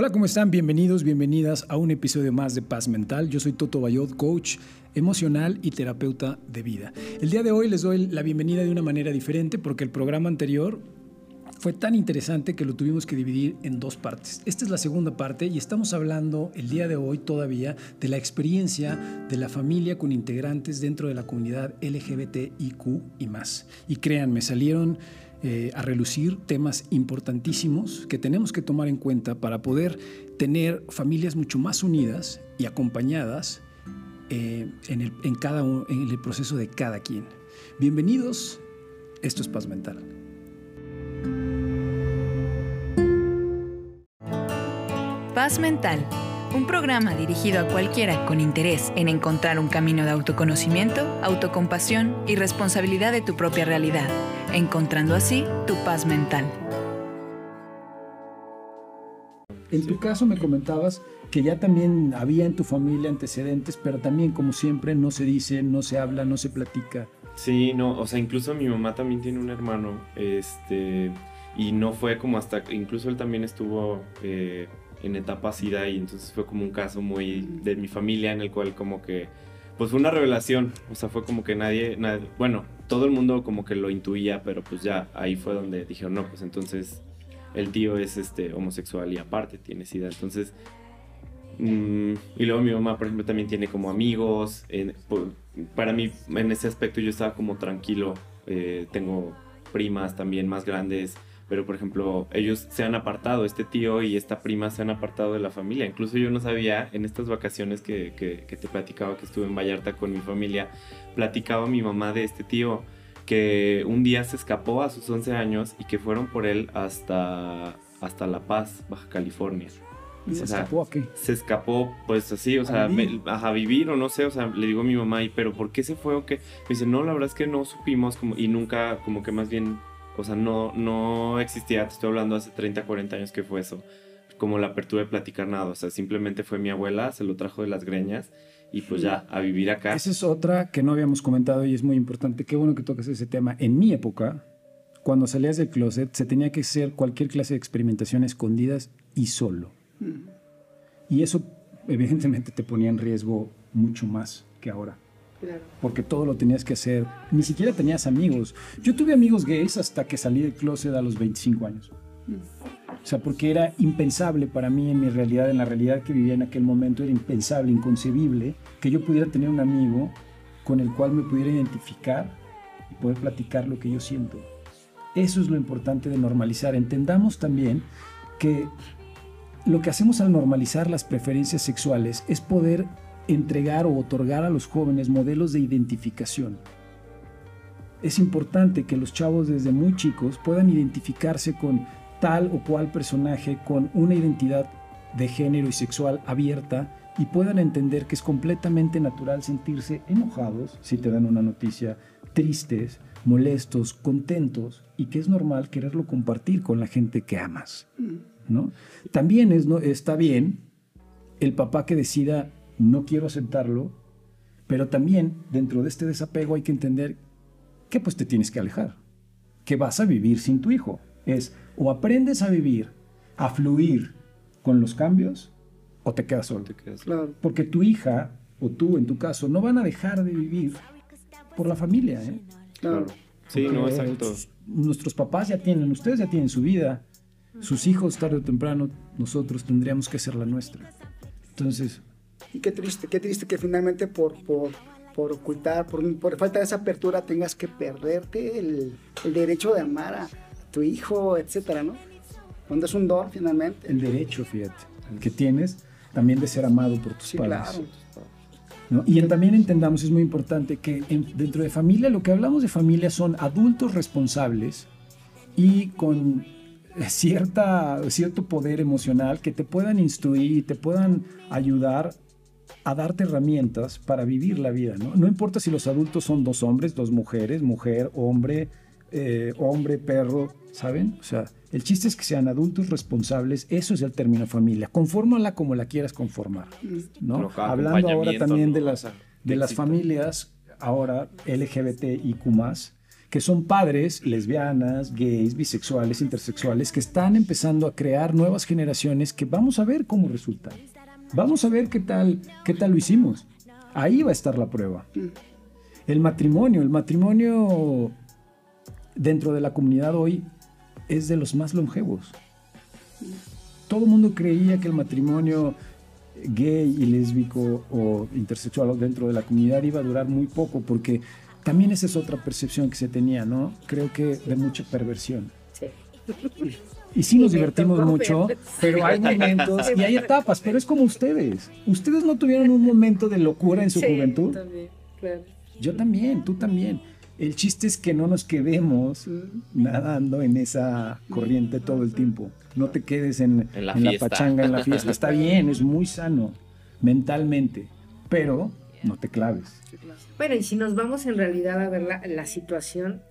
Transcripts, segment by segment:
Hola, ¿cómo están? Bienvenidos, bienvenidas a un episodio más de Paz Mental. Yo soy Toto Bayot, coach emocional y terapeuta de vida. El día de hoy les doy la bienvenida de una manera diferente porque el programa anterior fue tan interesante que lo tuvimos que dividir en dos partes. Esta es la segunda parte y estamos hablando el día de hoy todavía de la experiencia de la familia con integrantes dentro de la comunidad LGBTIQ y más. Y créanme, salieron eh, a relucir temas importantísimos que tenemos que tomar en cuenta para poder tener familias mucho más unidas y acompañadas eh, en, el, en, cada, en el proceso de cada quien. Bienvenidos, esto es Paz Mental. Paz Mental, un programa dirigido a cualquiera con interés en encontrar un camino de autoconocimiento, autocompasión y responsabilidad de tu propia realidad, encontrando así tu paz mental. En tu caso me comentabas que ya también había en tu familia antecedentes, pero también como siempre no se dice, no se habla, no se platica. Sí, no, o sea, incluso mi mamá también tiene un hermano, este, y no fue como hasta, incluso él también estuvo eh, en etapa SIDA y entonces fue como un caso muy de mi familia en el cual como que pues fue una revelación, o sea, fue como que nadie, bueno, todo el mundo como que lo intuía, pero pues ya ahí fue donde dijeron, no, pues entonces el tío es este homosexual y aparte tiene SIDA, entonces mm, y luego mi mamá, por ejemplo, también tiene como amigos. para mí, en ese aspecto, yo estaba como tranquilo. Eh, tengo primas también más grandes pero por ejemplo, ellos se han apartado, este tío y esta prima se han apartado de la familia. Incluso yo no sabía, en estas vacaciones que, que, te platicaba que estuve en Vallarta con mi familia, platicaba mi mamá de este tío que un día se escapó a sus 11 años y que fueron por él hasta, hasta La Paz, Baja California. ¿Se escapó a qué? Se escapó, pues así, o sea, ¿A vivir? a vivir o no sé, o sea, le digo a mi mamá, ¿y pero por qué se fue o qué? Me dice, no, la verdad es que no supimos como, y nunca, como que más bien o sea, no, no existía, te estoy hablando hace 30, 40 años que fue eso, como la apertura de platicar nada, o sea, simplemente fue mi abuela, se lo trajo de las greñas y pues ya, a vivir acá. Esa es otra que no habíamos comentado y es muy importante, qué bueno que tocas ese tema. En mi época, cuando salías del closet, se tenía que hacer cualquier clase de experimentación escondidas y solo. Mm. Y eso evidentemente te ponía en riesgo mucho más que ahora. Porque todo lo tenías que hacer. Ni siquiera tenías amigos. Yo tuve amigos gays hasta que salí del closet a los 25 años. O sea, porque era impensable para mí en mi realidad, en la realidad que vivía en aquel momento, era impensable, inconcebible que yo pudiera tener un amigo con el cual me pudiera identificar y poder platicar lo que yo siento. Eso es lo importante de normalizar. Entendamos también que lo que hacemos al normalizar las preferencias sexuales es poder entregar o otorgar a los jóvenes modelos de identificación. Es importante que los chavos desde muy chicos puedan identificarse con tal o cual personaje con una identidad de género y sexual abierta y puedan entender que es completamente natural sentirse enojados si te dan una noticia, tristes, molestos, contentos y que es normal quererlo compartir con la gente que amas. ¿no? También es, ¿no? está bien el papá que decida no quiero aceptarlo, pero también dentro de este desapego hay que entender que pues te tienes que alejar, que vas a vivir sin tu hijo. Es o aprendes a vivir, a fluir con los cambios, o te quedas solo. Te quedas claro. Porque tu hija, o tú en tu caso, no van a dejar de vivir por la familia. ¿eh? Claro. Sí, no, exacto. Nuestros papás ya tienen, ustedes ya tienen su vida, sus hijos tarde o temprano, nosotros tendríamos que ser la nuestra. Entonces, y qué triste, qué triste que finalmente por, por, por ocultar, por, por, falta de esa apertura tengas que perderte el, el, derecho de amar a tu hijo, etcétera, ¿no? Cuando es un don finalmente. El derecho, fíjate, el que tienes también de ser amado por tus sí, padres. Claro. ¿No? Y también entendamos, es muy importante que dentro de familia, lo que hablamos de familia son adultos responsables y con cierta, cierto poder emocional que te puedan instruir y te puedan ayudar a darte herramientas para vivir la vida, ¿no? No importa si los adultos son dos hombres, dos mujeres, mujer, hombre, eh, hombre, perro, ¿saben? O sea, el chiste es que sean adultos responsables, eso es el término familia. Confórmala como la quieras conformar, ¿no? Hablando ahora también de las, de las familias, ahora LGBTIQ+, que son padres lesbianas, gays, bisexuales, intersexuales, que están empezando a crear nuevas generaciones que vamos a ver cómo resulta. Vamos a ver qué tal, qué tal lo hicimos. Ahí va a estar la prueba. El matrimonio, el matrimonio dentro de la comunidad hoy es de los más longevos. Todo el mundo creía que el matrimonio gay y lésbico o intersexual dentro de la comunidad iba a durar muy poco porque también esa es otra percepción que se tenía, ¿no? Creo que de mucha perversión. Sí. Y sí nos divertimos mucho, pero hay momentos y hay etapas, pero es como ustedes. ¿Ustedes no tuvieron un momento de locura en su juventud? También, claro. Yo también, tú también. El chiste es que no nos quedemos nadando en esa corriente todo el tiempo. No te quedes en, la, pachanga, en la fiesta. Está bien, es muy sano mentalmente, pero no te claves. Bueno, y si nos vamos en realidad a ver la, la situación,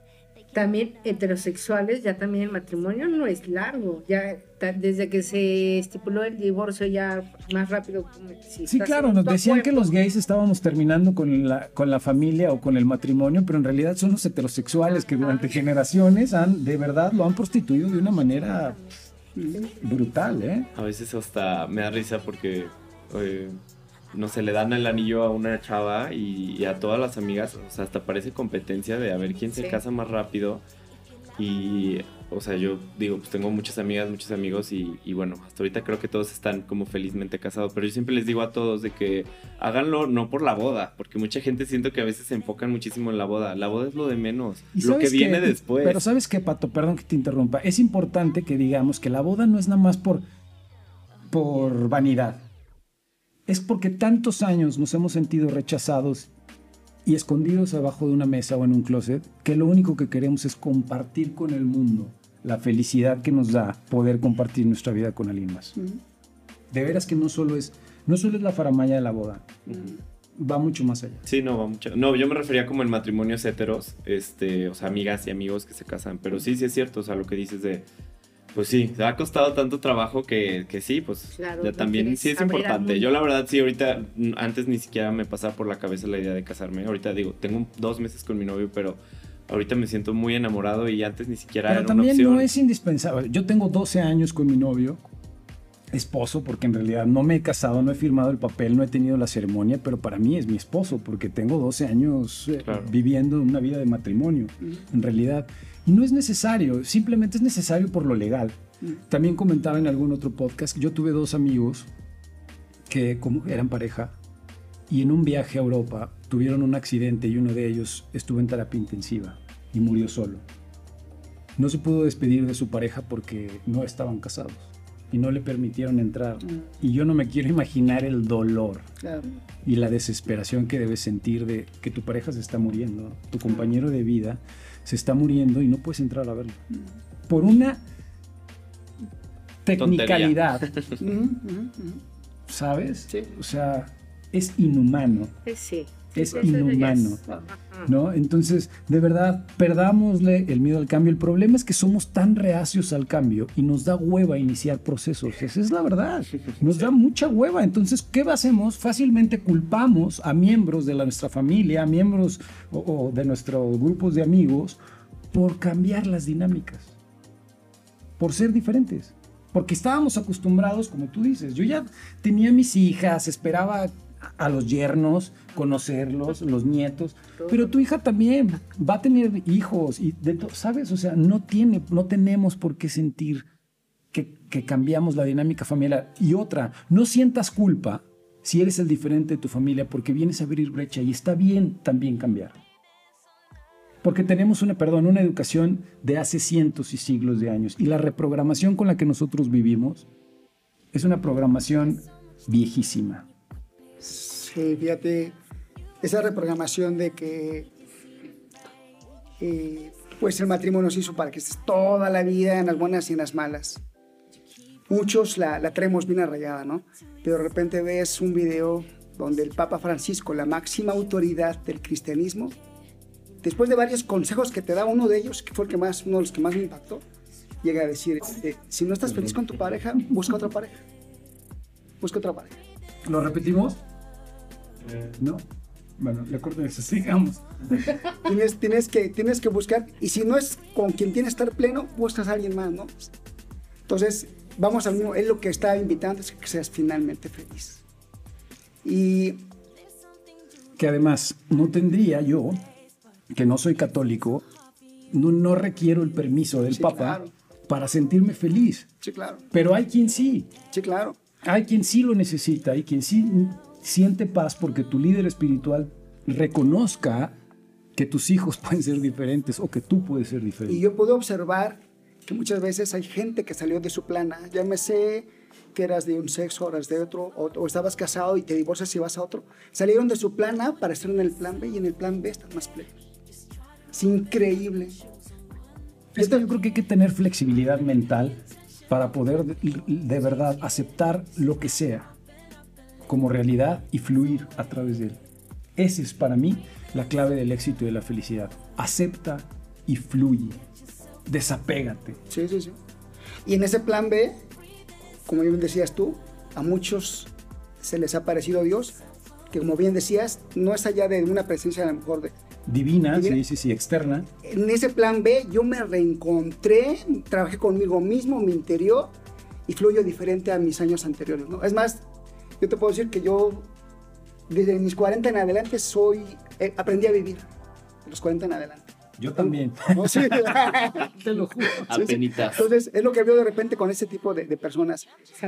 también heterosexuales, ya también el matrimonio no es largo, ya desde que se estipuló el divorcio ya más rápido. sí, claro, nos decían que los gays estábamos terminando con la, con la familia o con el matrimonio, pero en realidad son los heterosexuales que durante generaciones han, de verdad, lo han prostituido de una manera brutal, ¿eh? A veces hasta me da risa porque... Eh, no se le dan el anillo a una chava y, a todas las amigas, o sea, hasta parece competencia de a ver quién se casa más rápido. Y, o sea, yo digo, pues tengo muchas amigas, muchos amigos y, bueno, hasta ahorita creo que todos están como felizmente casados, pero yo siempre les digo a todos de que háganlo no por la boda, porque mucha gente siento que a veces se enfocan muchísimo en la boda. La boda es lo de menos, lo que viene después. Pero sabes qué, Pato, perdón que te interrumpa, es importante que digamos que la boda no es nada más por, por vanidad es porque tantos años nos hemos sentido rechazados y escondidos abajo de una mesa o en un closet que lo único que queremos es compartir con el mundo la felicidad que nos da poder compartir nuestra vida con alguien más. De veras que no solo es no solo es la faramaya de la boda. Va mucho más allá. Sí, no, va mucho. No, yo me refería como en matrimonios heteros, este, o sea, amigas y amigos que se casan, pero sí, sí es cierto, o sea, lo que dices de pues sí, ha costado tanto trabajo que, que sí, pues ya también sí es importante. Yo la verdad sí, ahorita antes ni siquiera me pasaba por la cabeza la idea de casarme. Ahorita digo, tengo dos meses con mi novio, pero ahorita me siento muy enamorado y antes ni siquiera pero también no es indispensable. Yo tengo 12 años con mi novio, esposo, porque en realidad no me he casado, no he firmado el papel, no he tenido la ceremonia, pero para mí es mi esposo, porque tengo 12 años eh, viviendo una vida de matrimonio, en realidad no es necesario, simplemente es necesario por lo legal. Mm. También comentaba en algún otro podcast yo tuve dos amigos que como eran pareja y en un viaje a Europa tuvieron un accidente y uno de ellos estuvo en terapia intensiva y murió solo. No se pudo despedir de su pareja porque no estaban casados y no le permitieron entrar. Mm. Y yo no me quiero imaginar el dolor y la desesperación que debes sentir de que tu pareja se está muriendo, tu compañero de vida se está muriendo y no puedes entrar a verlo. Por una tecnicalidad. ¿Sabes? O sea, es inhumano. Sí es inhumano, ¿no? Entonces, de verdad, perdámosle el miedo al cambio. El problema es que somos tan reacios al cambio y nos da hueva iniciar procesos. Esa es la verdad. Nos da mucha hueva. Entonces, ¿qué hacemos? Fácilmente culpamos a miembros de nuestra familia, a miembros o, de nuestros grupos de amigos por cambiar las dinámicas, por ser diferentes porque estábamos acostumbrados, como tú dices, yo ya tenía mis hijas, esperaba a los yernos, conocerlos, los nietos, pero tu hija también va a tener hijos y de sabes, o sea, no tiene, no tenemos por qué sentir que, que cambiamos la dinámica familiar. Y otra, no sientas culpa si eres el diferente de tu familia porque vienes a abrir brecha y está bien también cambiar. Porque tenemos una, perdón, una educación de hace cientos y siglos de años y la reprogramación con la que nosotros vivimos es una programación viejísima fíjate, esa reprogramación de que eh, pues el matrimonio se hizo para que estés toda la vida en las buenas y en las malas. Muchos la, la traemos bien arraigada, ¿no? Pero de repente ves un video donde el Papa Francisco, la máxima autoridad del cristianismo, después de varios consejos que te da uno de ellos, que fue el que más, uno de los que más me impactó, llega a decir, eh, si no estás feliz con tu pareja, busca otra pareja. Busca otra pareja. ¿Lo repetimos? ¿No? Bueno, le corto eso, sigamos. tienes, tienes, que, tienes que buscar, y si no es con quien tienes que estar pleno, buscas a alguien más, ¿no? Entonces, vamos al mismo, es lo que está invitando, es que seas finalmente feliz. Y... Que además, no tendría yo, que no soy católico, no, no requiero el permiso del Sí, Papa claro. para sentirme feliz. Sí, claro. Pero hay quien sí. Sí, claro. Hay quien sí lo necesita, hay quien sí siente paz porque tu líder espiritual reconozca que tus hijos pueden ser diferentes o que tú puedes ser Y diferente. yo puedo observar que muchas veces hay gente que salió de su plana, llámese que eras de un sexo, eras de otro, o, o estabas casado y te divorcias y vas a otro. Salieron de su plan A para estar en el plan B y en el plan B están más plenos. Es increíble. Esto yo creo que hay que tener flexibilidad mental para poder de, de verdad aceptar lo que sea como realidad y fluir a través de él. Esa es para mí la clave del éxito y de la felicidad. Acepta y fluye. Desapégate. Sí, sí, sí. Y en ese plan B, como bien decías tú, a muchos se les ha parecido Dios, que como bien decías, no es allá de una presencia a lo mejor de, Divina, Divina. sí, sí, sí, externa. en ese plan B yo me reencontré, trabajé conmigo mismo, mi interior, y fluyo diferente a mis años anteriores. ¿no? Es más, yo te puedo decir que yo, desde mis 40 en adelante, soy, eh, aprendí a vivir, de los 40 en adelante. Yo también. ¿No? Sí. Te lo juro. Sí. Entonces, es lo que veo de repente con ese tipo de, de personas.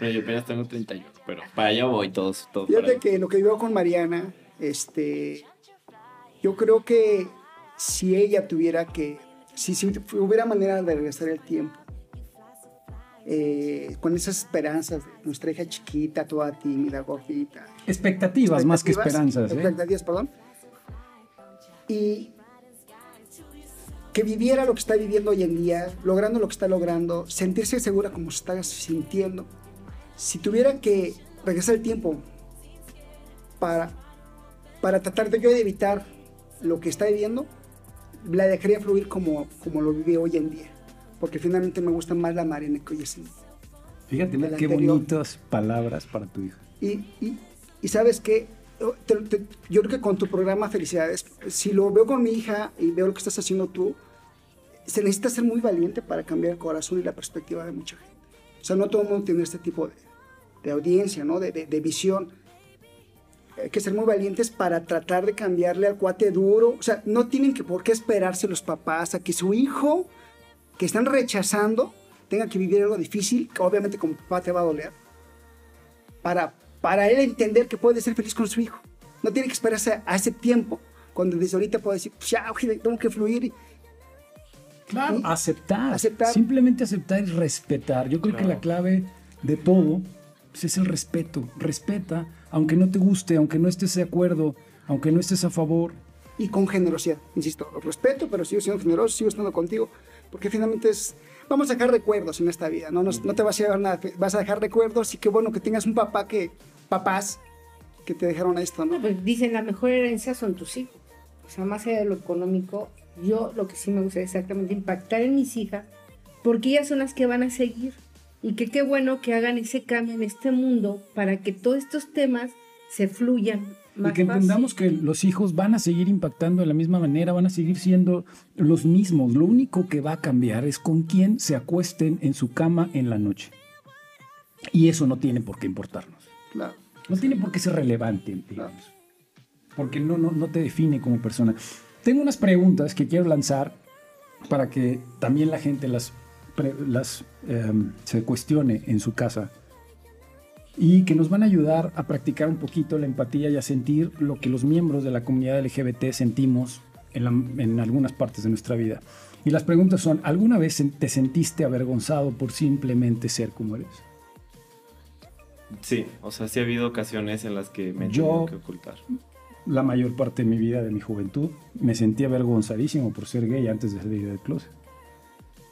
No, yo apenas tengo 31, pero para allá voy todos. todos Fíjate que lo que veo con Mariana, este, yo creo que si ella tuviera que, si, si hubiera manera de regresar el tiempo, eh, con esas esperanzas de nuestra hija chiquita, toda tímida, gordita. Expectativas más que esperanzas. ¿eh? Expectativas, perdón. Y que viviera lo que está viviendo hoy en día, logrando lo que está logrando, sentirse segura como se está sintiendo. Si tuviera que regresar el tiempo para, para tratar de yo de evitar lo que está viviendo, la dejaría fluir como, como lo vive hoy en día. Porque finalmente me gusta más la Mariana que hoy es. Fíjate qué anterior. bonitas palabras para tu hija. Y, y, y sabes que yo creo que con tu programa Felicidades, si lo veo con mi hija y veo lo que estás haciendo tú, se necesita ser muy valiente para cambiar el corazón y la perspectiva de mucha gente. O sea, no todo el mundo tiene este tipo de, de audiencia, ¿no? de, de, de visión. Hay que ser muy valientes para tratar de cambiarle al cuate duro. O sea, no tienen que por qué esperarse los papás a que su hijo, que están rechazando, tenga que vivir algo difícil, que obviamente como papá te va a doler, para, para él entender que puede ser feliz con su hijo. No tiene que esperarse a ese tiempo, cuando desde ahorita puede decir, pues ya, tengo que fluir. Claro, Y aceptar, aceptar. Simplemente aceptar y respetar. Yo creo que la clave de todo pues, es el respeto. Respeta, aunque no te guste, aunque no estés de acuerdo, aunque no estés a favor. Y con generosidad, insisto, respeto, pero sigo siendo generoso, sigo estando contigo, porque finalmente es, vamos a dejar recuerdos en esta vida, no, Nos- no te vas a llevar nada, vas a dejar recuerdos y qué bueno que tengas un papá que, papás, que te dejaron esto, ¿no? No, pues dicen la mejor herencia son tus hijos. O sea, más allá de lo económico, yo lo que sí me gusta exactamente impactar en mis hijas, porque ellas son las que van a seguir. Y que qué bueno que hagan ese cambio en este mundo para que todos estos temas se fluyan más y que fácil. entendamos que los hijos van a seguir impactando de la misma manera, van a seguir siendo los mismos. Lo único que va a cambiar es con quién se acuesten en su cama en la noche. Y eso no tiene por qué importarnos. Claro. No tiene por qué ser relevante, digamos. Porque no, no, no te define como persona. Tengo unas preguntas que quiero lanzar para que también la gente las, las em, se cuestione en su casa y que nos van a ayudar a practicar un poquito la empatía y a sentir lo que los miembros de la comunidad LGBT sentimos en, la- en algunas partes de nuestra vida. Y las preguntas son, ¿alguna vez te sentiste avergonzado por simplemente ser como eres? Sí, o sea, sí ha habido ocasiones en las que me he tenido que ocultar. la mayor parte de mi vida, de mi juventud, me sentía avergonzadísimo por ser gay antes de salir del closet.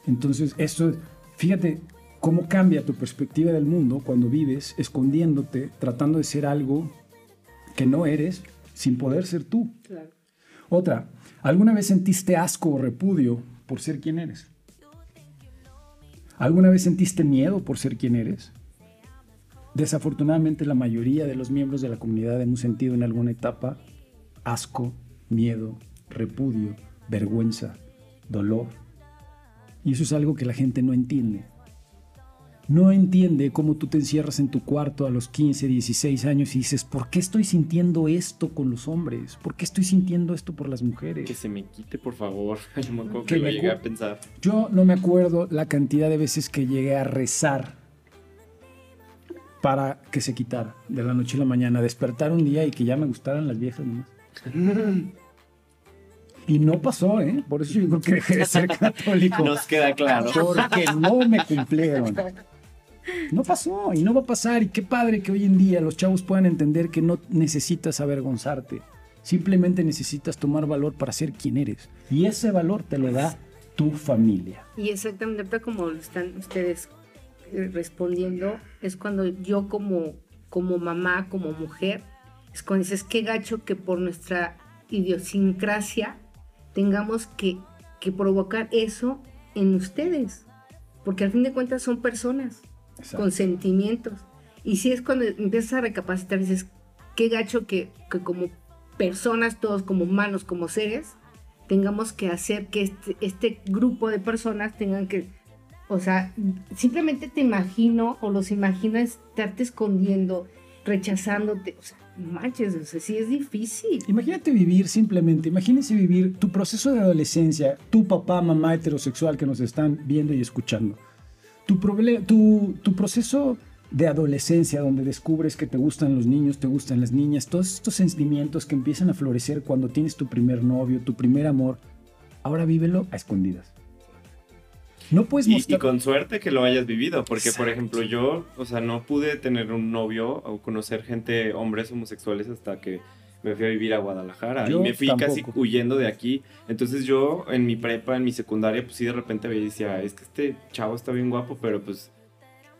Entonces, esto, fíjate cómo cambia tu perspectiva del mundo cuando vives escondiéndote, tratando de ser algo que no eres, sin poder ser tú. Claro. Otra, ¿alguna vez sentiste asco o repudio por ser quien eres? ¿Alguna vez sentiste miedo por ser quien eres? Desafortunadamente la mayoría de los miembros de la comunidad hemos sentido en alguna etapa asco, miedo, repudio, vergüenza, dolor. Y eso es algo que la gente no entiende. No entiende cómo tú te encierras en tu cuarto a los 15, 16 años y dices, ¿por qué estoy sintiendo esto con los hombres? ¿Por qué estoy sintiendo esto por las mujeres? Que se me quite, por favor. Yo me acuerdo que, lo llegué a pensar. Yo no me acuerdo la cantidad de veces que llegué a rezar para que se quitara de la noche a la mañana, despertar un día y que ya me gustaran las viejas nomás. Y no pasó, ¿eh? Por eso yo creo que dejé de ser católico. Nos queda claro. Porque no me cumplieron. No pasó y no va a pasar. Y qué padre que hoy en día los chavos puedan entender que no necesitas avergonzarte. Simplemente necesitas tomar valor para ser quien eres. Y ese valor te lo da tu familia. Y exactamente como están ustedes eh, respondiendo, es cuando yo como, como mamá, como mujer, es cuando dices, qué gacho que por nuestra idiosincrasia tengamos que, que provocar eso en ustedes. Porque al fin de cuentas son personas con sentimientos. Y si es cuando empiezas a recapacitar, dices, qué gacho que, que, como personas, todos como humanos, como seres, tengamos que hacer que este, este grupo de personas tengan que, o sea, simplemente te imagino o los imaginas estarte escondiendo, rechazándote, o sea, manches, o sea, sí es difícil. Imagínate vivir simplemente, imagínense vivir tu proceso de adolescencia, tu papá, mamá heterosexual que nos están viendo y escuchando. Tu, tu, tu proceso de adolescencia donde descubres que te gustan los niños, te gustan las niñas, todos estos sentimientos que empiezan a florecer cuando tienes tu primer novio, tu primer amor, ahora vívelo a escondidas. No puedes mostrar... y, con suerte que lo hayas vivido, porque por ejemplo yo, o sea, no pude tener un novio o conocer gente, hombres homosexuales hasta que me fui a vivir a Guadalajara y me fui casi huyendo de aquí. Entonces yo en mi prepa, en mi secundaria, pues sí de repente veía y decía, es que este chavo está bien guapo, pero pues,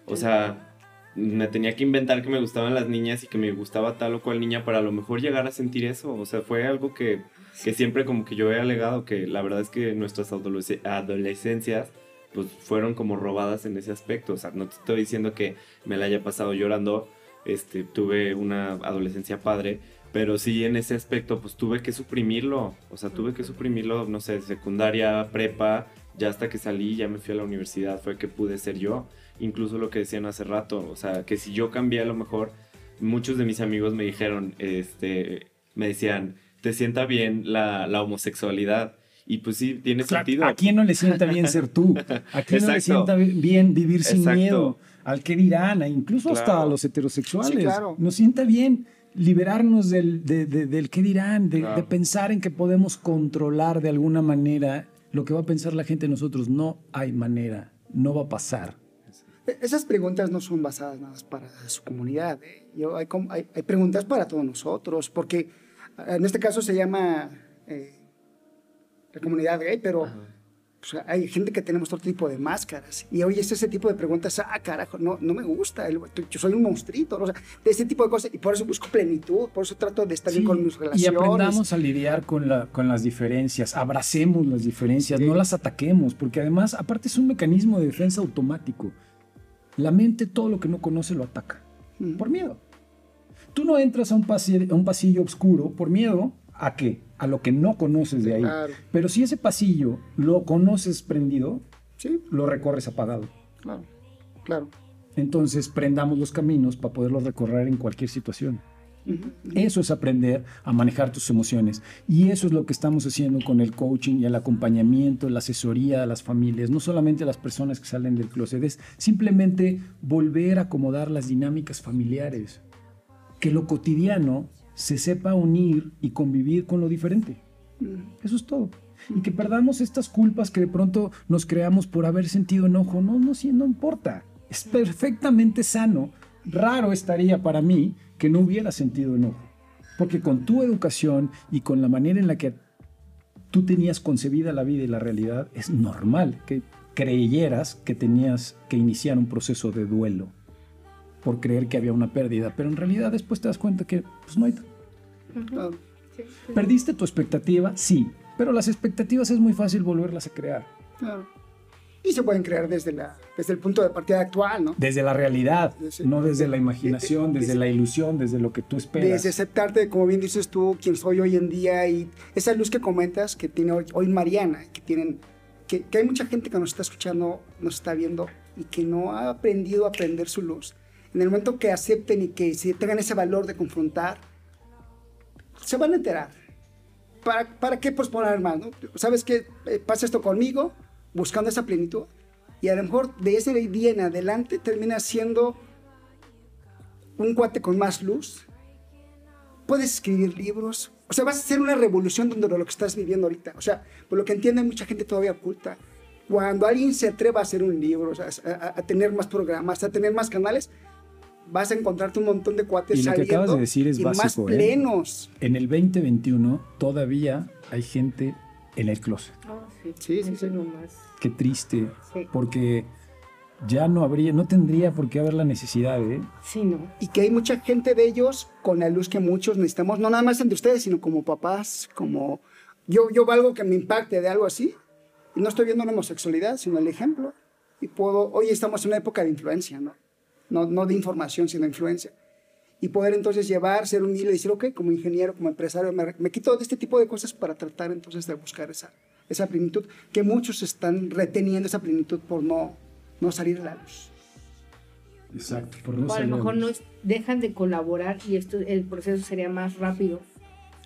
o sea, me tenía que inventar que me gustaban las niñas y que me gustaba tal o cual niña para a lo mejor llegar a sentir eso. O sea, fue algo que, que siempre como que yo he alegado que la verdad es que nuestras adolescencias pues fueron como robadas en ese aspecto. O sea, no te estoy diciendo que me la haya pasado llorando, este, tuve una adolescencia padre, pero sí en ese aspecto pues tuve que suprimirlo, o sea, tuve que suprimirlo, no sé, secundaria, prepa, ya hasta que salí, ya me fui a la universidad, fue que pude ser yo, incluso lo que decían hace rato, o sea, que si yo cambié a lo mejor, muchos de mis amigos me dijeron, este, me decían, te sienta bien la, la homosexualidad, y pues sí, tiene sentido. ¿A quién no le sienta bien ser tú? ¿A quién no le sienta bien vivir sin miedo? Al que dirán, incluso hasta a los heterosexuales. Nos sienta bien liberarnos del, del qué dirán, de, pensar en que podemos controlar de alguna manera lo que va a pensar la gente de nosotros. No hay manera, no va a pasar. E, esas preguntas no son basadas nada más para su comunidad. ¿eh? Yo, hay, hay, preguntas para todos nosotros, porque en este caso se llama eh, la comunidad gay, pero hay gente que tenemos otro tipo de máscaras. Y hoy es ese tipo de preguntas, ah, carajo, no, no me gusta, yo soy un monstruito, o sea, de ese tipo de cosas. Y por eso busco plenitud, por eso trato de estar bien con mis relaciones. Y aprendamos a lidiar con, la, con las diferencias, abracemos las diferencias, no las ataquemos, porque además, aparte es un mecanismo de defensa automático. La mente todo lo que no conoce lo ataca, por miedo. Tú no entras a un, pasillo, a un pasillo oscuro por miedo a qué? A lo que no conoces de ahí. Pero si ese pasillo lo conoces prendido, ¿Sí? lo recorres apagado. Claro, claro. Entonces prendamos los caminos para poderlos recorrer en cualquier situación. Eso es aprender a manejar tus emociones. Y eso es lo que estamos haciendo con el coaching y el acompañamiento, la asesoría a las familias, no solamente a las personas que salen del closet, es simplemente volver a acomodar las dinámicas familiares. Que lo cotidiano se sepa unir y convivir con lo diferente. Mm. Eso es todo. Y que perdamos estas culpas que de pronto nos creamos por haber sentido enojo. No, no, no importa. Es perfectamente sano. Raro estaría para mí que no hubiera sentido enojo. Porque con tu educación y con la manera en la que tú tenías concebida la vida y la realidad, es normal que creyeras que tenías que iniciar un proceso de duelo por creer que había una pérdida, pero en realidad después te das cuenta que pues no hay... ¿Perdiste tu expectativa? Sí, pero las expectativas es muy fácil volverlas a crear. y se pueden crear desde, la, desde el punto de partida actual, ¿no? Desde la realidad, Desde- no desde la imaginación, desde- desde la ilusión, desde lo que tú esperas. Desde aceptarte, como bien dices tú, quién soy hoy en día y esa luz que comentas que tiene hoy, hoy Mariana, que tienen, que, que hay mucha gente que nos está escuchando, nos está viendo y que no ha aprendido a aprender su luz. En el momento que acepten y que tengan ese valor de confrontar, se van a enterar. ¿Para, para qué posponer más? no? ¿Sabes qué? Eh, Pasa esto conmigo, buscando esa plenitud. Y a lo mejor de ese día en adelante termina siendo un cuate con más luz. Puedes escribir libros. O sea, vas a hacer una revolución donde lo que estás viviendo ahorita. O sea, por lo que entiende mucha gente todavía oculta. Cuando alguien se atreva a hacer un libro, o sea, a, a tener más programas, a tener más canales, vas a encontrarte un montón de cuates Y lo que acabas de decir es y más básico, ¿eh? plenos. En el 2021 todavía hay gente en el closet. Oh, sí, Sí, sí, sí. nomás. Qué triste, Sí. porque ya no habría, no tendría por qué haber la necesidad, ¿eh? Sí, no. y que hay mucha gente de ellos con la luz que muchos necesitamos, no nada más entre ustedes, sino como papás, como yo, yo valgo que me impacte de algo así. Y no estoy viendo la homosexualidad, sino el ejemplo. Y puedo, hoy estamos en una época de influencia, ¿no? No, no de información, sino de influencia. Y poder entonces llevar, ser humilde y decir, ok, como ingeniero, como empresario, me, me quito de este tipo de cosas para tratar entonces de buscar esa, esa plenitud, que muchos están reteniendo esa plenitud por no, no salir a la luz. Exacto. Por no O a lo a mejor no dejan de colaborar y esto el proceso sería más rápido.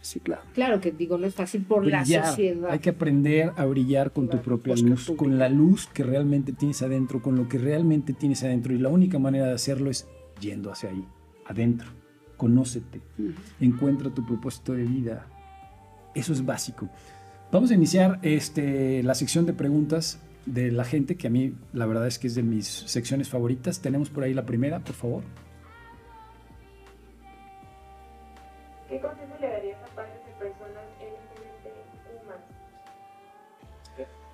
Sí, claro. Claro que digo, no es fácil por la sociedad. Hay que aprender a brillar con tu propia luz, con la luz que realmente tienes adentro, con lo que realmente tienes adentro. Y la única manera de hacerlo es yendo hacia ahí, adentro. Conócete, encuentra tu propósito de vida. Eso es básico. Vamos a iniciar este, la sección de preguntas de la gente, que a mí la verdad es que es de mis secciones favoritas. Tenemos por ahí la primera, por favor. ¿Qué personas LGBTQ+.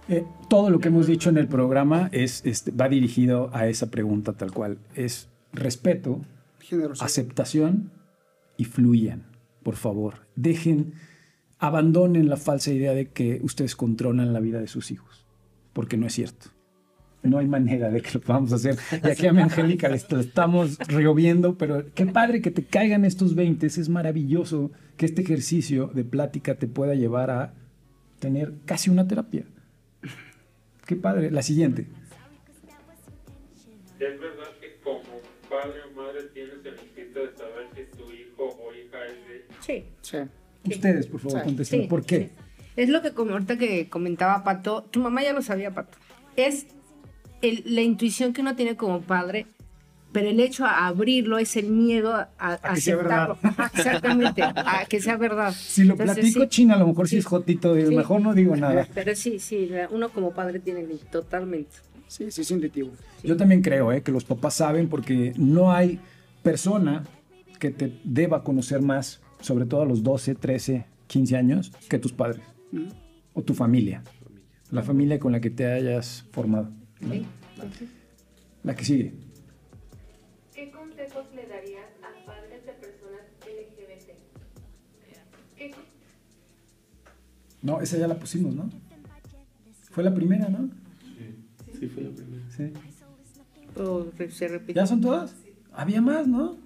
Eh, todo lo que hemos dicho en el programa es, este, va dirigido a esa pregunta tal cual. Es respeto, Generosidad. aceptación y fluyan, por favor. Dejen, abandonen la falsa idea de que ustedes controlan la vida de sus hijos, porque no es cierto. No hay manera de que lo podamos hacer. Y aquí a mi Angélica le est- le estamos reoviendo, pero qué padre que te caigan estos 20. Es maravilloso que este ejercicio de plática te pueda llevar a tener casi una terapia. Qué padre. La siguiente. Es verdad que como padre o madre tienes el instinto de saber si tu hijo o hija es de... Sí. Sí. Ustedes, por favor, Sí. contesten. Sí, ¿Por qué? sí. Es lo que como ahorita que comentaba Pato, tu mamá ya lo sabía, Pato. Es el- la intuición que uno tiene como padre, pero el hecho a abrirlo es el miedo a, a que sea aceptarlo. Exactamente, a que sea verdad. Si lo Entonces, platico sí, china, a lo mejor sí, Sí. es jotito, Sí. mejor no digo nada. Pero sí, sí, uno como padre tiene totalmente. Sí, sí, es intuitivo. Yo también creo eh, que los papás saben porque no hay persona que te deba conocer más, sobre todo a los 12, 13, 15 años, que tus padres o tu familia. La familia con la que te hayas formado. Sí. La que sigue. ¿Qué consejos le darías a padres de personas LGBT? ¿Qué con- No, esa ya la pusimos, ¿no? Fue la primera, ¿no? Sí, fue la primera. Sí. O re- se repite. ¿Ya son todas? Había más, ¿no?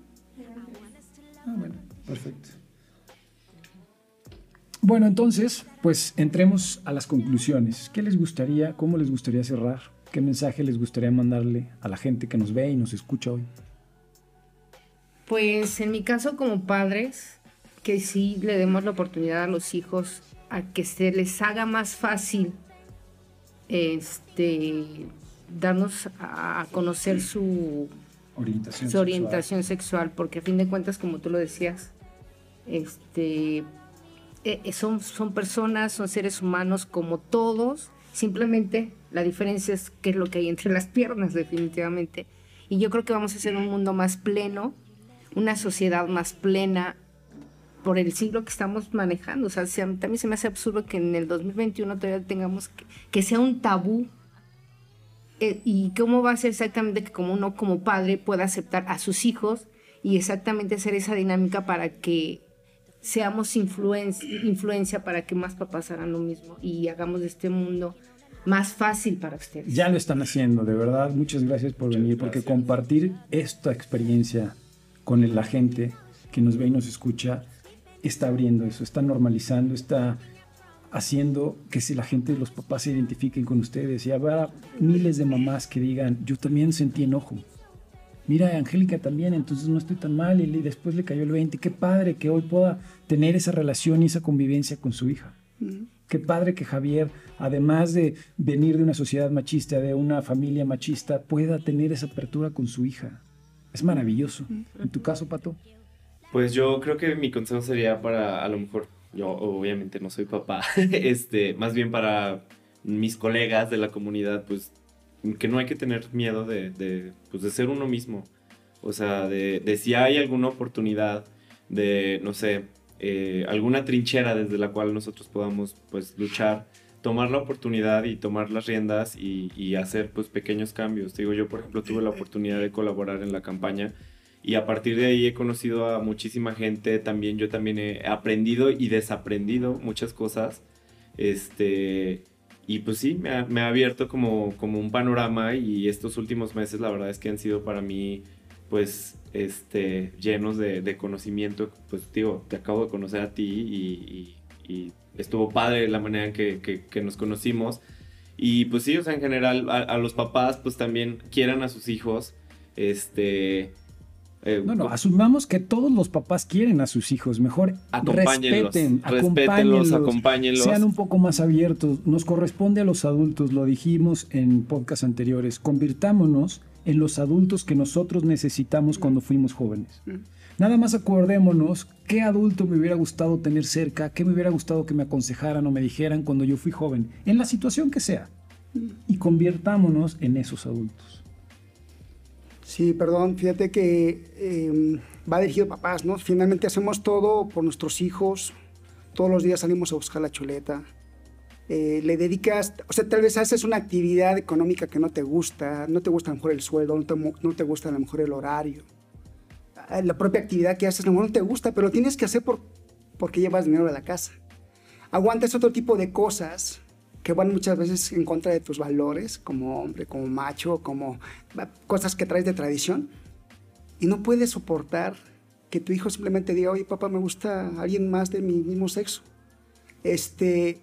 Ah, bueno, perfecto. Bueno, entonces, pues entremos a las conclusiones. ¿Qué les gustaría, cómo les gustaría cerrar? ¿Qué mensaje les gustaría mandarle a la gente que nos ve y nos escucha hoy? Pues en mi caso como padres, que sí le demos la oportunidad a los hijos a que se les haga más fácil este darnos a conocer su, Orientación. su orientación sexual, porque a fin de cuentas, como tú lo decías, este eh, eh, son, son personas, son seres humanos como todos, simplemente la diferencia es qué es lo que hay entre las piernas, definitivamente. Y yo creo que vamos a hacer un mundo más pleno, una sociedad más plena por el siglo que estamos manejando. O sea, se- también se me hace absurdo que en el 2021 todavía tengamos que, sea un tabú. Eh, ¿Y cómo va a ser exactamente que como uno como padre pueda aceptar a sus hijos y exactamente hacer esa dinámica para que seamos influen- influencia para que más papás hagan lo mismo y hagamos de este mundo más fácil para ustedes. Ya lo están haciendo, de verdad. Muchas gracias por Muchas venir, porque compartir esta experiencia con el- la gente que nos ve y nos escucha está abriendo eso, está normalizando, está haciendo que si la gente, los papás se identifiquen con ustedes y habrá miles de mamás que digan, yo también sentí enojo. Mira, Angélica también, entonces no estoy tan mal y después le cayó el 20. Qué padre que hoy pueda tener esa relación y esa convivencia con su hija. Qué padre que Javier, además de venir de una sociedad machista, de una familia machista, pueda tener esa apertura con su hija. Es maravilloso. En tu caso, Pato. Pues yo creo que mi consejo sería para, a lo mejor, yo obviamente no soy papá, este, más bien para mis colegas de la comunidad, pues que no hay que tener miedo de, de, pues, de ser uno mismo. O sea, de, de si hay alguna oportunidad de, no sé, eh, alguna trinchera desde la cual nosotros podamos pues luchar, tomar la oportunidad y tomar las riendas y, y hacer pues pequeños cambios. Te digo, yo por ejemplo tuve la oportunidad de colaborar en la campaña y a partir de ahí he conocido a muchísima gente, también yo también he aprendido y desaprendido muchas cosas. Este, y pues sí, me ha, me ha abierto como, como un panorama y estos últimos meses la verdad es que han sido para mí pues este, llenos de, de conocimiento. Pues digo, te acabo de conocer a ti y, y- y estuvo padre la manera en que, que- que nos conocimos. Y pues sí, o sea, en general a, a los papás pues también quieran a sus hijos. Este... eh, No, no, asumamos que todos los papás quieren a sus hijos. Mejor Acompáñenlos, respeten, acompáñenlos, acompáñenlos. Sean un poco más abiertos. Nos corresponde a los adultos, lo dijimos en podcasts anteriores. Convirtámonos en los adultos que nosotros necesitamos cuando fuimos jóvenes. Nada más acordémonos qué adulto me hubiera gustado tener cerca, qué me hubiera gustado que me aconsejaran o me dijeran cuando yo fui joven, en la situación que sea. Y convirtámonos en esos adultos. Sí, perdón, fíjate que eh, va dirigido a papás, ¿no? Finalmente hacemos todo por nuestros hijos, todos los días salimos a buscar la chuleta, eh, le dedicas, o sea, tal vez haces una actividad económica que no te gusta, no te gusta a lo mejor el sueldo, no te, no te gusta a lo mejor el horario, Ah, la propia actividad que haces a lo mejor no te gusta, pero tienes que hacer por, porque llevas dinero de la casa. Aguantas otro tipo de cosas que van muchas veces en contra de tus valores como hombre, como macho, como va- cosas que traes de tradición y no puedes soportar que tu hijo simplemente diga, oye papá, me gusta alguien más de mi mismo sexo. Este,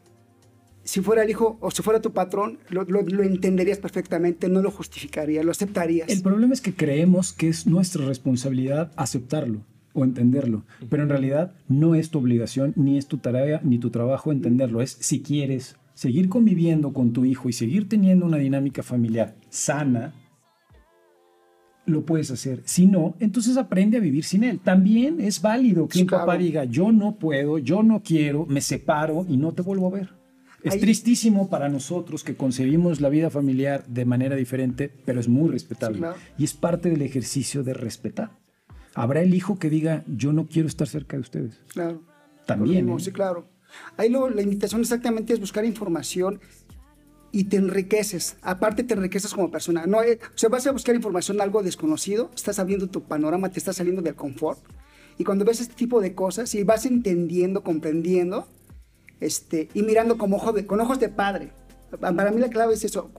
si fuera el hijo o si fuera tu patrón, lo, lo- lo entenderías perfectamente, no lo justificarías, lo aceptarías. El problema es que creemos que es nuestra responsabilidad aceptarlo o entenderlo, pero en realidad no es tu obligación, ni es tu tarea, ni tu trabajo entenderlo. Es si quieres seguir conviviendo con tu hijo y seguir teniendo una dinámica familiar sana, lo puedes hacer. Si no, entonces aprende a vivir sin él. También es válido que un papá claro. diga, yo no puedo, yo no quiero, me separo y no te vuelvo a ver. Es Ahí- tristísimo para nosotros que concebimos la vida familiar de manera diferente, pero es muy respetable. Sí, claro. Y es parte del ejercicio de respetar. Habrá el hijo que diga, yo no quiero estar cerca de ustedes. Claro. También, mismo, ¿eh? Sí, claro. Ahí lo- la invitación exactamente es buscar información y te enriqueces. Aparte te enriqueces como persona. No, eh, o sea, vas a buscar información algo desconocido, estás abriendo tu panorama, te estás saliendo del confort. Y cuando ves este tipo de cosas y vas entendiendo, comprendiendo, este, y mirando como de, con ojos de padre. Pa- Para mí la clave es eso.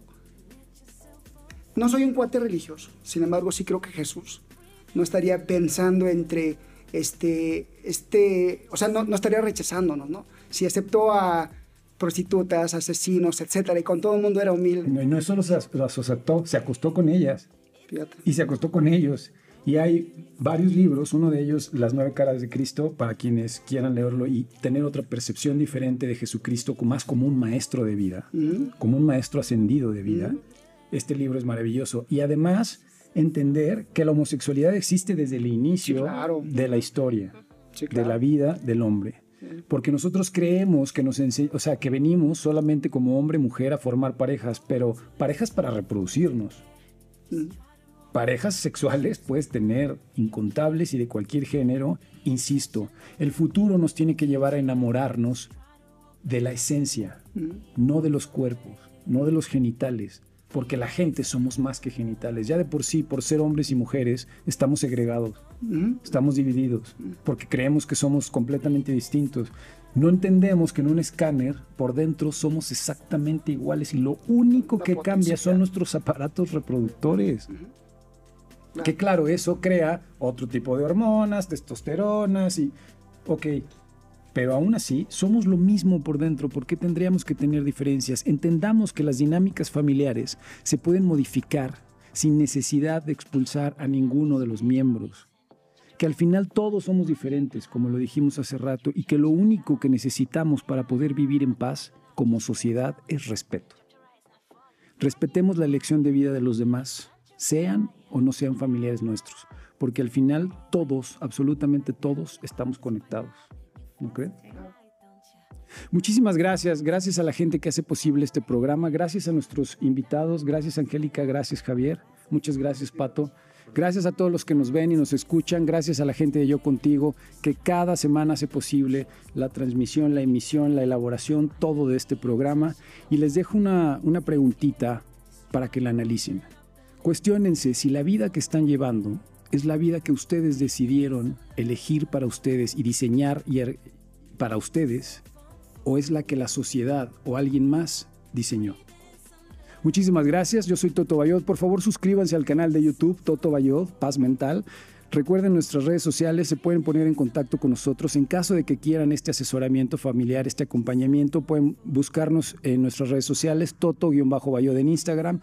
No soy un cuate religioso, sin embargo sí creo que Jesús no estaría pensando entre este, este, o sea, no, no estaría rechazándonos, ¿no? Si aceptó a prostitutas, asesinos, etcétera, y con todo el mundo era humilde, No, y no solo se as- las aceptó, se acostó con ellas fíjate. y se acostó con ellos. Y hay varios libros, uno de ellos, Las nueve caras de Cristo, para quienes quieran leerlo y tener otra percepción diferente de Jesucristo, como- más como un maestro de vida, Ujú. como un maestro ascendido de vida. Ujú. Este libro es maravilloso. Y además, entender que la homosexualidad existe desde el inicio Sí, claro. de la historia, Sí, de la vida del hombre. Porque nosotros creemos que nos o sea, que venimos solamente como hombre mujer a formar parejas, pero parejas para reproducirnos. Mm. Parejas sexuales puedes tener incontables y de cualquier género. Insisto, el futuro nos tiene que llevar a enamorarnos de la esencia, Mm. no de los cuerpos, no de los genitales, porque la gente somos más que genitales. Ya de por sí, por ser hombres y mujeres, estamos segregados, Ujú. estamos divididos, porque creemos que somos completamente distintos. No entendemos que en un escáner por dentro somos exactamente iguales y lo único que cambia son nuestros aparatos reproductores. Que claro, eso crea otro tipo de hormonas, testosteronas y... Ok, pero aún así somos lo mismo por dentro. ¿Por qué tendríamos que tener diferencias? Entendamos que las dinámicas familiares se pueden modificar sin necesidad de expulsar a ninguno de los miembros que al final todos somos diferentes, como lo dijimos hace rato, y que lo único que necesitamos para poder vivir en paz como sociedad es respeto. Respetemos la elección de vida de los demás, sean o no sean familiares nuestros, porque al final todos, absolutamente todos, estamos conectados. ¿No creen? Muchísimas gracias, gracias a la gente que hace posible este programa, gracias a nuestros invitados, gracias Angélica, gracias Javier, muchas gracias Pato. Gracias a todos los que nos ven y nos escuchan, gracias a la gente de Yo Contigo, que cada semana hace posible la transmisión, la emisión, la elaboración, todo de este programa. Y les dejo una, una preguntita para que la analicen. Cuestiónense si la vida que están llevando es la vida que ustedes decidieron elegir para ustedes y diseñar y er- para ustedes, o es la que la sociedad o alguien más diseñó. Muchísimas gracias, yo soy Toto Bayot. Por favor, suscríbanse al canal de YouTube Toto Bayot, Paz Mental. Recuerden nuestras redes sociales, se pueden poner en contacto con nosotros. En caso de que quieran este asesoramiento familiar, este acompañamiento, pueden buscarnos en nuestras redes sociales, Toto-Bayot en Instagram,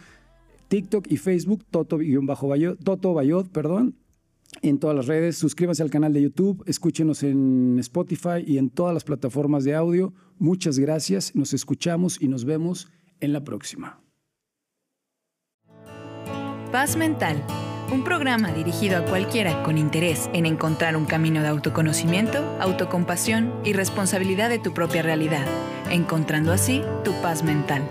TikTok y Facebook, Toto-Bayot, Toto Bayot, perdón. En todas las redes, suscríbanse al canal de YouTube, escúchenos en Spotify y en todas las plataformas de audio. Muchas gracias, nos escuchamos y nos vemos en la próxima. Paz Mental, un programa dirigido a cualquiera con interés en encontrar un camino de autoconocimiento, autocompasión y responsabilidad de tu propia realidad, encontrando así tu paz mental.